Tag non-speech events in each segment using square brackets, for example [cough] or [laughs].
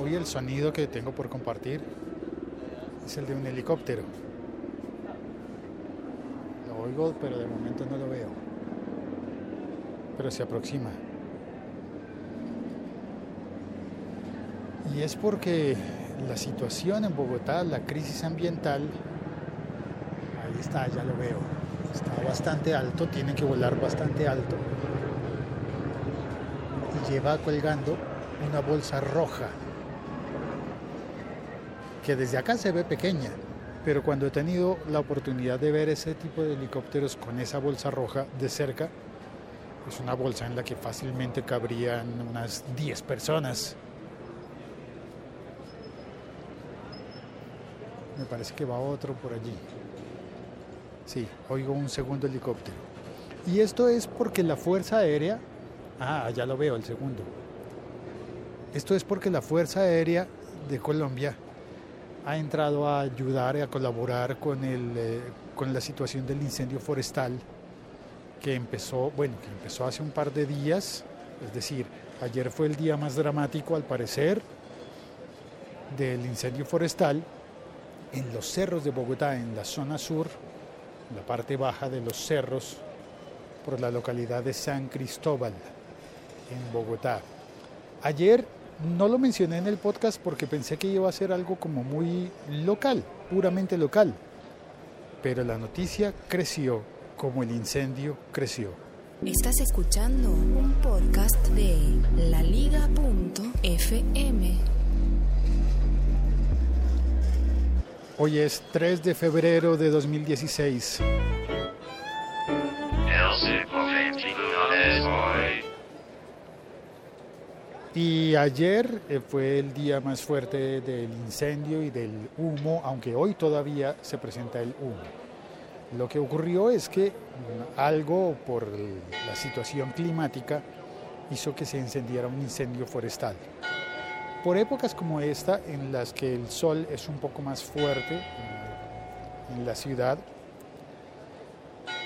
Hoy el sonido que tengo por compartir es el de un helicóptero. Lo oigo, pero de momento no lo veo. Pero se aproxima. Y es porque la situación en Bogotá, la crisis ambiental, ahí está, ya lo veo. Está bastante alto, tiene que volar bastante alto. Y lleva colgando una bolsa roja que desde acá se ve pequeña, pero cuando he tenido la oportunidad de ver ese tipo de helicópteros con esa bolsa roja de cerca, es una bolsa en la que fácilmente cabrían unas 10 personas. Me parece que va otro por allí. Sí, oigo un segundo helicóptero. Y esto es porque la Fuerza Aérea... Ah, ya lo veo, el segundo. Esto es porque la Fuerza Aérea de Colombia ha entrado a ayudar y a colaborar con, el, eh, con la situación del incendio forestal que empezó, bueno, que empezó hace un par de días, es decir, ayer fue el día más dramático al parecer del incendio forestal en los cerros de Bogotá, en la zona sur, en la parte baja de los cerros, por la localidad de San Cristóbal, en Bogotá. Ayer no lo mencioné en el podcast porque pensé que iba a ser algo como muy local, puramente local. Pero la noticia creció como el incendio creció. Estás escuchando un podcast de laliga.fm. Hoy es 3 de febrero de 2016. Y ayer eh, fue el día más fuerte del incendio y del humo, aunque hoy todavía se presenta el humo. Lo que ocurrió es que mm, algo por la situación climática hizo que se encendiera un incendio forestal. Por épocas como esta, en las que el sol es un poco más fuerte mm, en la ciudad,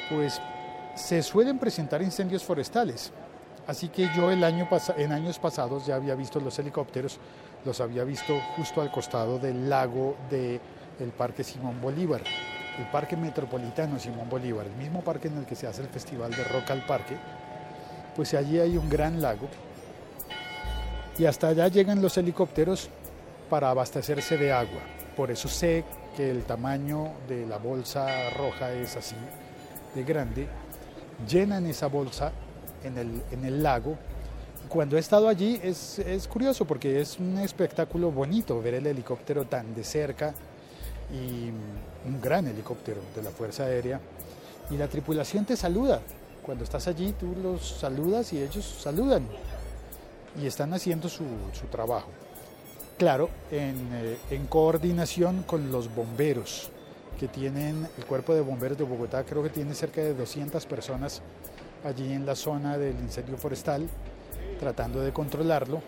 pues se suelen presentar incendios forestales. Así que yo el año en años pasados ya había visto los helicópteros, los había visto justo al costado del lago del Parque Simón Bolívar, el Parque Metropolitano Simón Bolívar, el mismo parque en el que se hace el Festival de Rock al Parque. Pues allí hay un gran lago y hasta allá llegan los helicópteros para abastecerse de agua. Por eso sé que el tamaño de la bolsa roja es así de grande. Llenan esa bolsa en el, en el lago. Cuando he estado allí es, es, curioso porque es un espectáculo bonito ver el helicóptero tan de cerca y un gran helicóptero de la Fuerza Aérea. Y la tripulación te saluda. Cuando estás allí tú los saludas y ellos saludan y están haciendo su, su trabajo. Claro, en, eh, en coordinación con los bomberos que tienen el cuerpo de bomberos de Bogotá, creo que tiene cerca de 200 personas allí en la zona del incendio forestal, tratando de controlarlo.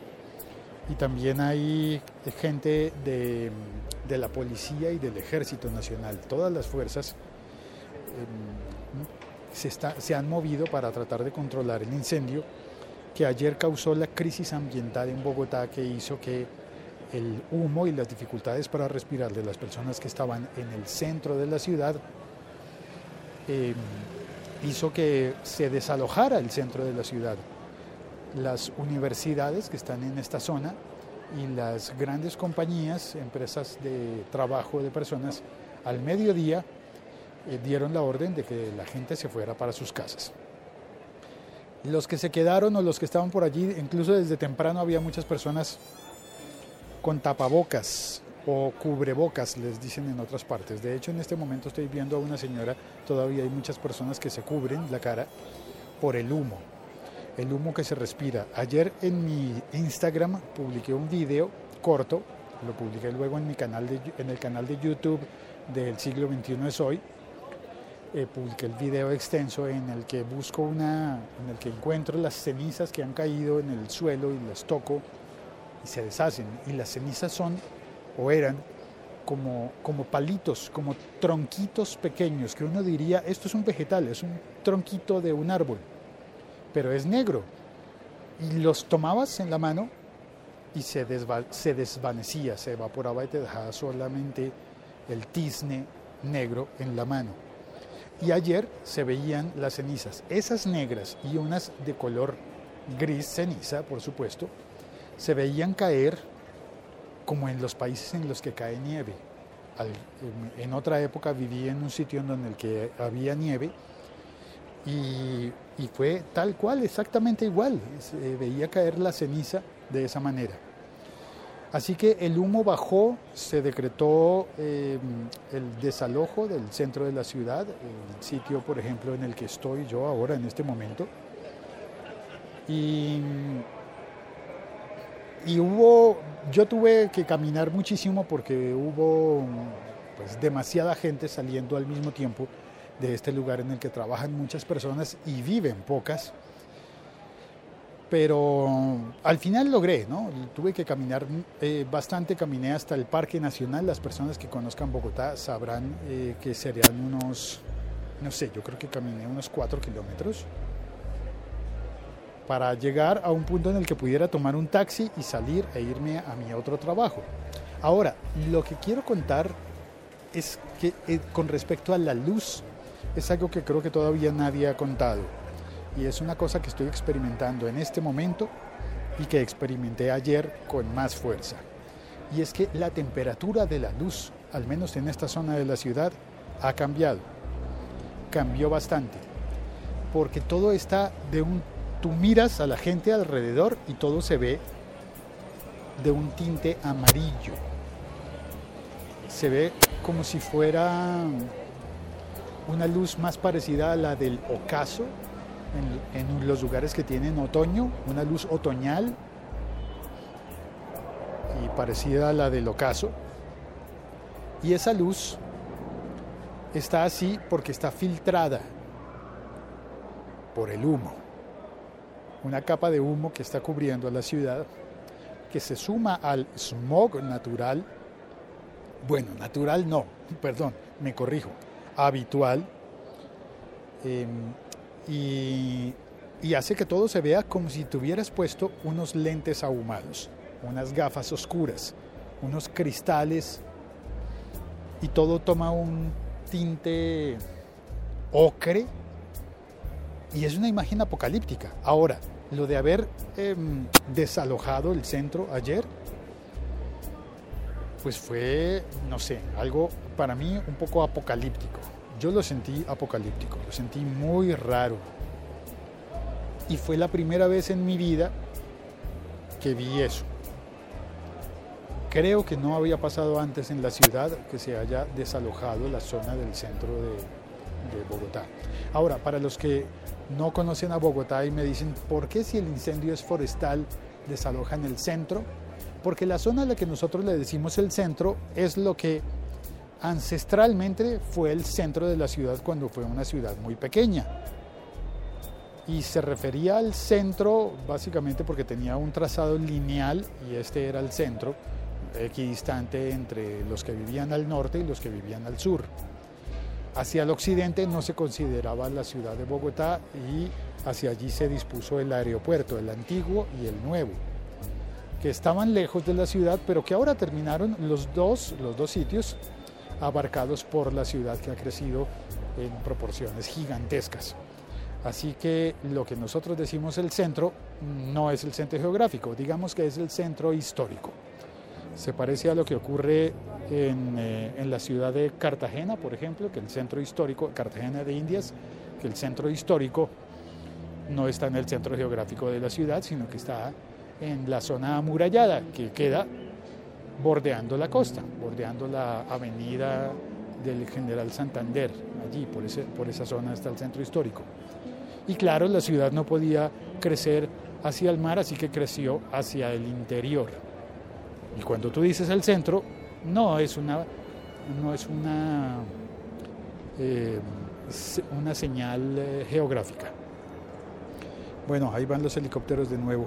Y también hay gente de, la policía y del ejército nacional. Todas las fuerzas em, se, se han movido para tratar de controlar el incendio que ayer causó la crisis ambiental en Bogotá que hizo que el humo y las dificultades para respirar de las personas que estaban en el centro de la ciudad eh, hizo que se desalojara el centro de la ciudad. Las universidades que están en esta zona y las grandes compañías, empresas de trabajo de personas, al mediodía eh, dieron la orden de que la gente se fuera para sus casas. Los que se quedaron o los que estaban por allí, incluso desde temprano había muchas personas con tapabocas, o cubrebocas, les dicen en otras partes. De hecho, en este momento estoy viendo a una señora, todavía hay muchas personas que se cubren la cara por el humo, el humo que se respira. Ayer en mi Instagram publiqué un video corto, lo publiqué luego en, mi canal de, en el canal de YouTube del siglo XXI es hoy. Eh, publiqué el video extenso en el que busco una, en el que encuentro las cenizas que han caído en el suelo y las toco y se deshacen. Y las cenizas son o eran como, como palitos, como tronquitos pequeños, que uno diría, esto es un vegetal, es un tronquito de un árbol, pero es negro. Y los tomabas en la mano y se, desva- se desvanecía, se evaporaba y te dejaba solamente el tizne negro en la mano. Y ayer se veían las cenizas, esas negras y unas de color gris ceniza, por supuesto, se veían caer como en los países en los que cae nieve. Al- en, otra época viví en un sitio en el que había nieve y, fue tal cual, exactamente igual. Se veía caer la ceniza de esa manera. Así que el humo bajó, se decretó eh, el desalojo del centro de la ciudad, el sitio, por ejemplo, en el que estoy yo ahora en este momento. Y, y hubo, yo tuve que caminar muchísimo porque hubo pues, demasiada gente saliendo al mismo tiempo de este lugar en el que trabajan muchas personas y viven pocas. Pero al final logré, ¿no? Tuve que caminar eh, bastante, caminé hasta el Parque Nacional. Las personas que conozcan Bogotá sabrán eh, que serían unos, no sé, yo creo que caminé unos cuatro kilómetros para llegar a un punto en el que pudiera tomar un taxi y salir e irme a mi otro trabajo. Ahora, lo que quiero contar es que eh, con respecto a la luz, es algo que creo que todavía nadie ha contado. Y es una cosa que estoy experimentando en este momento y que experimenté ayer con más fuerza. Y es que la temperatura de la luz, al menos en esta zona de la ciudad, ha cambiado. Cambió bastante. Porque todo está de un... Tú miras a la gente alrededor y todo se ve de un tinte amarillo. Se ve como si fuera una luz más parecida a la del ocaso en, en, los lugares que tienen otoño, una luz otoñal y parecida a la del ocaso. Y esa luz está así porque está filtrada por el humo. Una capa de humo que está cubriendo a la ciudad, que se suma al smog natural. Bueno, natural no, [laughs] perdón, me corrijo, habitual. Eh, y, y, hace que todo se vea como si tuvieras puesto unos lentes ahumados, unas gafas oscuras, unos cristales y todo toma un tinte ocre y es una imagen apocalíptica. Ahora, lo de haber eh, desalojado el centro ayer, pues fue, no sé, algo para mí un poco apocalíptico. Yo lo sentí apocalíptico, lo sentí muy raro. Y fue la primera vez en mi vida que vi eso. Creo que no había pasado antes en la ciudad que se haya desalojado la zona del centro de Bogotá. Ahora, para los que no conocen a Bogotá y me dicen, ¿por qué si el incendio es forestal desalojan el centro? Porque la zona a la que nosotros le decimos el centro es lo que ancestralmente fue el centro de la ciudad cuando fue una ciudad muy pequeña. Y se refería al centro básicamente porque tenía un trazado lineal y este era el centro, equidistante entre los que vivían al norte y los que vivían al sur. Hacia el occidente no se consideraba la ciudad de Bogotá y hacia allí se dispuso el aeropuerto, el antiguo y el nuevo, que estaban lejos de la ciudad, pero que ahora terminaron los dos, los dos sitios abarcados por la ciudad que ha crecido en proporciones gigantescas. Así que lo que nosotros decimos el centro no es el centro geográfico, digamos que es el centro histórico. Se parece a lo que ocurre en, eh, en, la ciudad de Cartagena, por ejemplo, que el centro histórico, Cartagena de Indias, que el centro histórico no está en el centro geográfico de la ciudad, sino que está en la zona amurallada, que queda bordeando la costa, bordeando la avenida del General Santander, allí, por, ese, por esa zona está el centro histórico. Y claro, la ciudad no podía crecer hacia el mar, así que creció hacia el interior. Y cuando tú dices el centro, no es una, no es una, eh, una señal eh, geográfica. Bueno, ahí van los helicópteros de nuevo.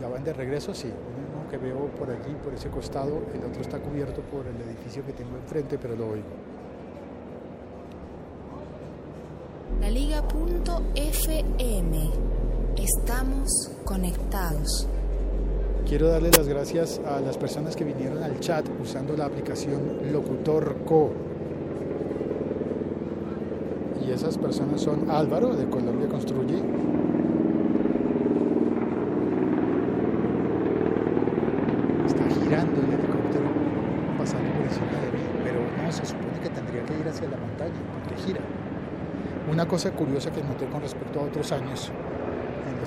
¿Ya van de regreso? Sí. Uno que veo por allí, por ese costado, el otro está cubierto por el edificio que tengo enfrente, pero lo oigo. La Liga.fm Estamos conectados. Quiero darle las gracias a las personas que vinieron al chat usando la aplicación Locutor Co. Y esas personas son Álvaro de Colombia Construye, está girando el helicóptero pasando por encima de mí, pero no, se supone que tendría que ir hacia la montaña porque gira. Una cosa curiosa que noté con respecto a otros años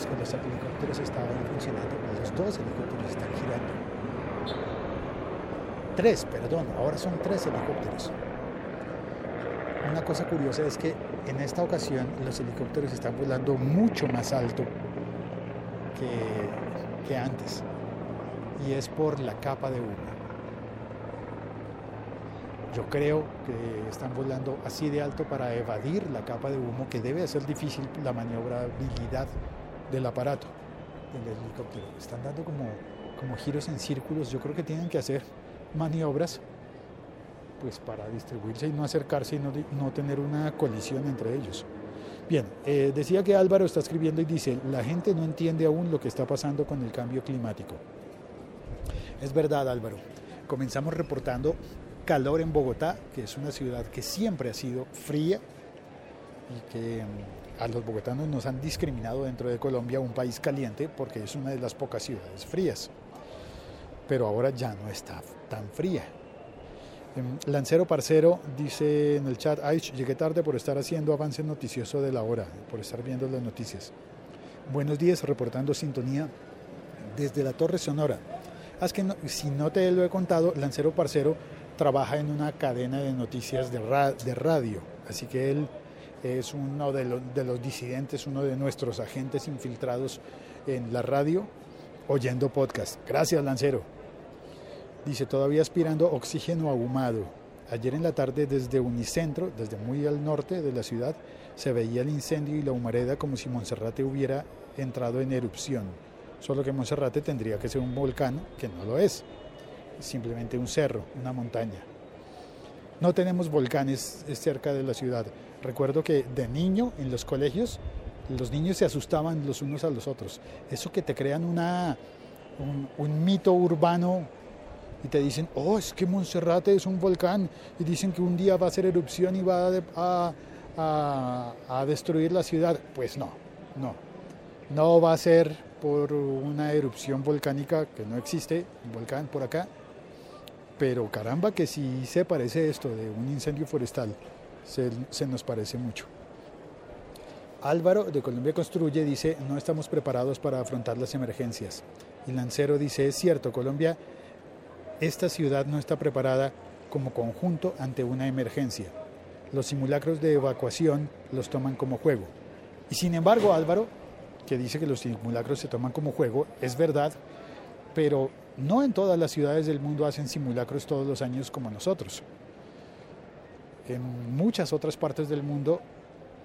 que los helicópteros estaban funcionando, los dos helicópteros están girando. Tres, perdón, ahora son tres helicópteros. Una cosa curiosa es que en esta ocasión los helicópteros están volando mucho más alto que, que antes y es por la capa de humo. Yo creo que están volando así de alto para evadir la capa de humo, que debe hacer difícil la maniobrabilidad del aparato, del helicóptero. Están dando como, como giros en círculos. Yo creo que tienen que hacer maniobras pues para distribuirse y no acercarse y no, no tener una colisión entre ellos. Bien, eh, decía que Álvaro está escribiendo y dice, la gente no entiende aún lo que está pasando con el cambio climático. Es verdad, Álvaro. Comenzamos reportando calor en Bogotá, que es una ciudad que siempre ha sido fría y que mm, a los bogotanos nos han discriminado dentro de Colombia, un país caliente, porque es una de las pocas ciudades frías. Pero ahora ya no está tan fría. Em, Lancero Parcero dice en el chat, Ay, llegué tarde por estar haciendo avance noticioso de la hora, por estar viendo las noticias. Buenos días, reportando sintonía desde la Torre Sonora. Es que si no te lo he contado, Lancero Parcero trabaja en una cadena de noticias de, de radio, así que él es uno de, lo, de los disidentes, uno de nuestros agentes infiltrados en la radio, oyendo podcast. Gracias, Lancero. Dice, todavía aspirando oxígeno ahumado. Ayer en la tarde desde Unicentro, desde muy al norte de la ciudad, se veía el incendio y la humareda como si Monserrate hubiera entrado en erupción. Solo que Monserrate tendría que ser un volcán, que no lo es. Es simplemente un cerro, una montaña. No tenemos volcanes cerca de la ciudad. Recuerdo que de niño en los colegios los niños se asustaban los unos a los otros. Eso que te crean un, mito urbano y te dicen, oh, es que Monserrate es un volcán y dicen que un día va a hacer erupción y va a, a, destruir la ciudad. Pues no, no. No va a ser por una erupción volcánica que no existe, un volcán por acá. Pero caramba que si se parece esto de un incendio forestal, se, nos parece mucho. Álvaro de Colombia Construye dice, no estamos preparados para afrontar las emergencias. Y Lancero dice, es cierto, Colombia esta ciudad no está preparada como conjunto ante una emergencia. Los simulacros de evacuación los toman como juego. Y sin embargo, Álvaro, que dice que los simulacros se toman como juego, es verdad, pero no en todas las ciudades del mundo hacen simulacros todos los años como nosotros. En muchas otras partes del mundo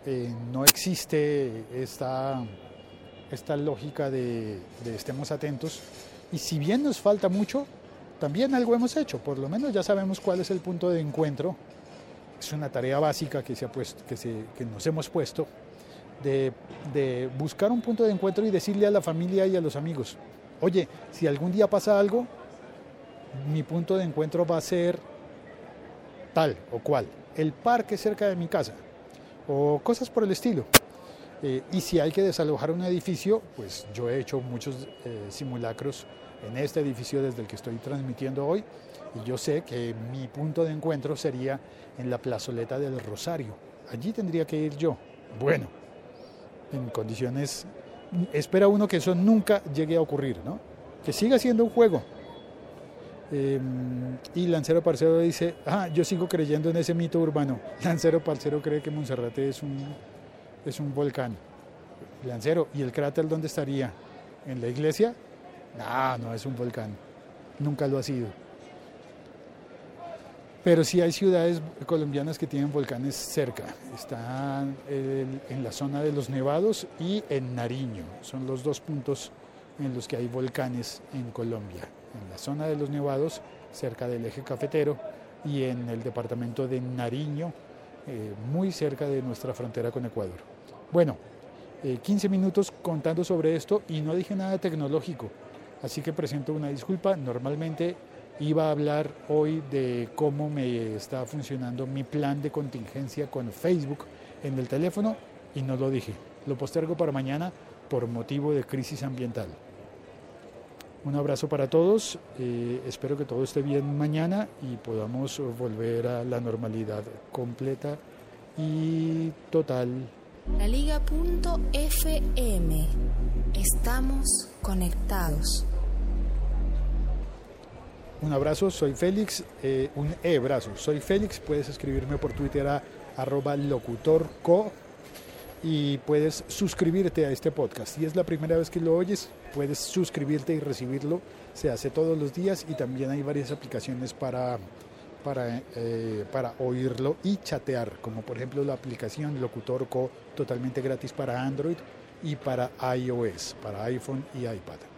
eh, no existe esta, esta lógica de, de estemos atentos. Y si bien nos falta mucho, también algo hemos hecho, por lo menos ya sabemos cuál es el punto de encuentro. Es una tarea básica que, se ha puesto, que, nos hemos puesto de, buscar un punto de encuentro y decirle a la familia y a los amigos, oye, si algún día pasa algo, mi punto de encuentro va a ser tal o cual, el parque cerca de mi casa, o cosas por el estilo. Eh, y si hay que desalojar un edificio, pues yo he hecho muchos eh, simulacros en este edificio desde el que estoy transmitiendo hoy y yo sé que mi punto de encuentro sería en la plazoleta del Rosario. Allí tendría que ir yo. Bueno, en condiciones... Espera uno que eso nunca llegue a ocurrir, ¿no? Que siga siendo un juego. Eh, y Lancero Parcero dice, ah, yo sigo creyendo en ese mito urbano. [laughs] Lancero Parcero cree que Monserrate es un, es un volcán. Lancero, ¿y el cráter dónde estaría? ¿En la iglesia? No, no es un volcán. Nunca lo ha sido. Pero sí hay ciudades colombianas que tienen volcanes cerca. Están en la zona de los Nevados y en Nariño. Son los dos puntos en los que hay volcanes en Colombia. En la zona de los Nevados, cerca del eje cafetero, y en el departamento de Nariño, eh, muy cerca de nuestra frontera con Ecuador. Bueno, 15 minutos contando sobre esto y no dije nada tecnológico. Así que presento una disculpa. Normalmente iba a hablar hoy de cómo me está funcionando mi plan de contingencia con Facebook en el teléfono y no lo dije. Lo postergo para mañana por motivo de crisis ambiental. Un abrazo para todos, eh, espero que todo esté bien mañana y podamos volver a la normalidad completa y total. La Liga.fm. Estamos conectados. Un abrazo, soy Félix, eh, un e-brazo, soy Félix, puedes escribirme por Twitter a arroba locutorco y puedes suscribirte a este podcast. Si es la primera vez que lo oyes, puedes suscribirte y recibirlo. Se hace todos los días y también hay varias aplicaciones para, para, eh, para oírlo y chatear, como por ejemplo la aplicación Locutor Co totalmente gratis para Android y para iOS, para iPhone y iPad.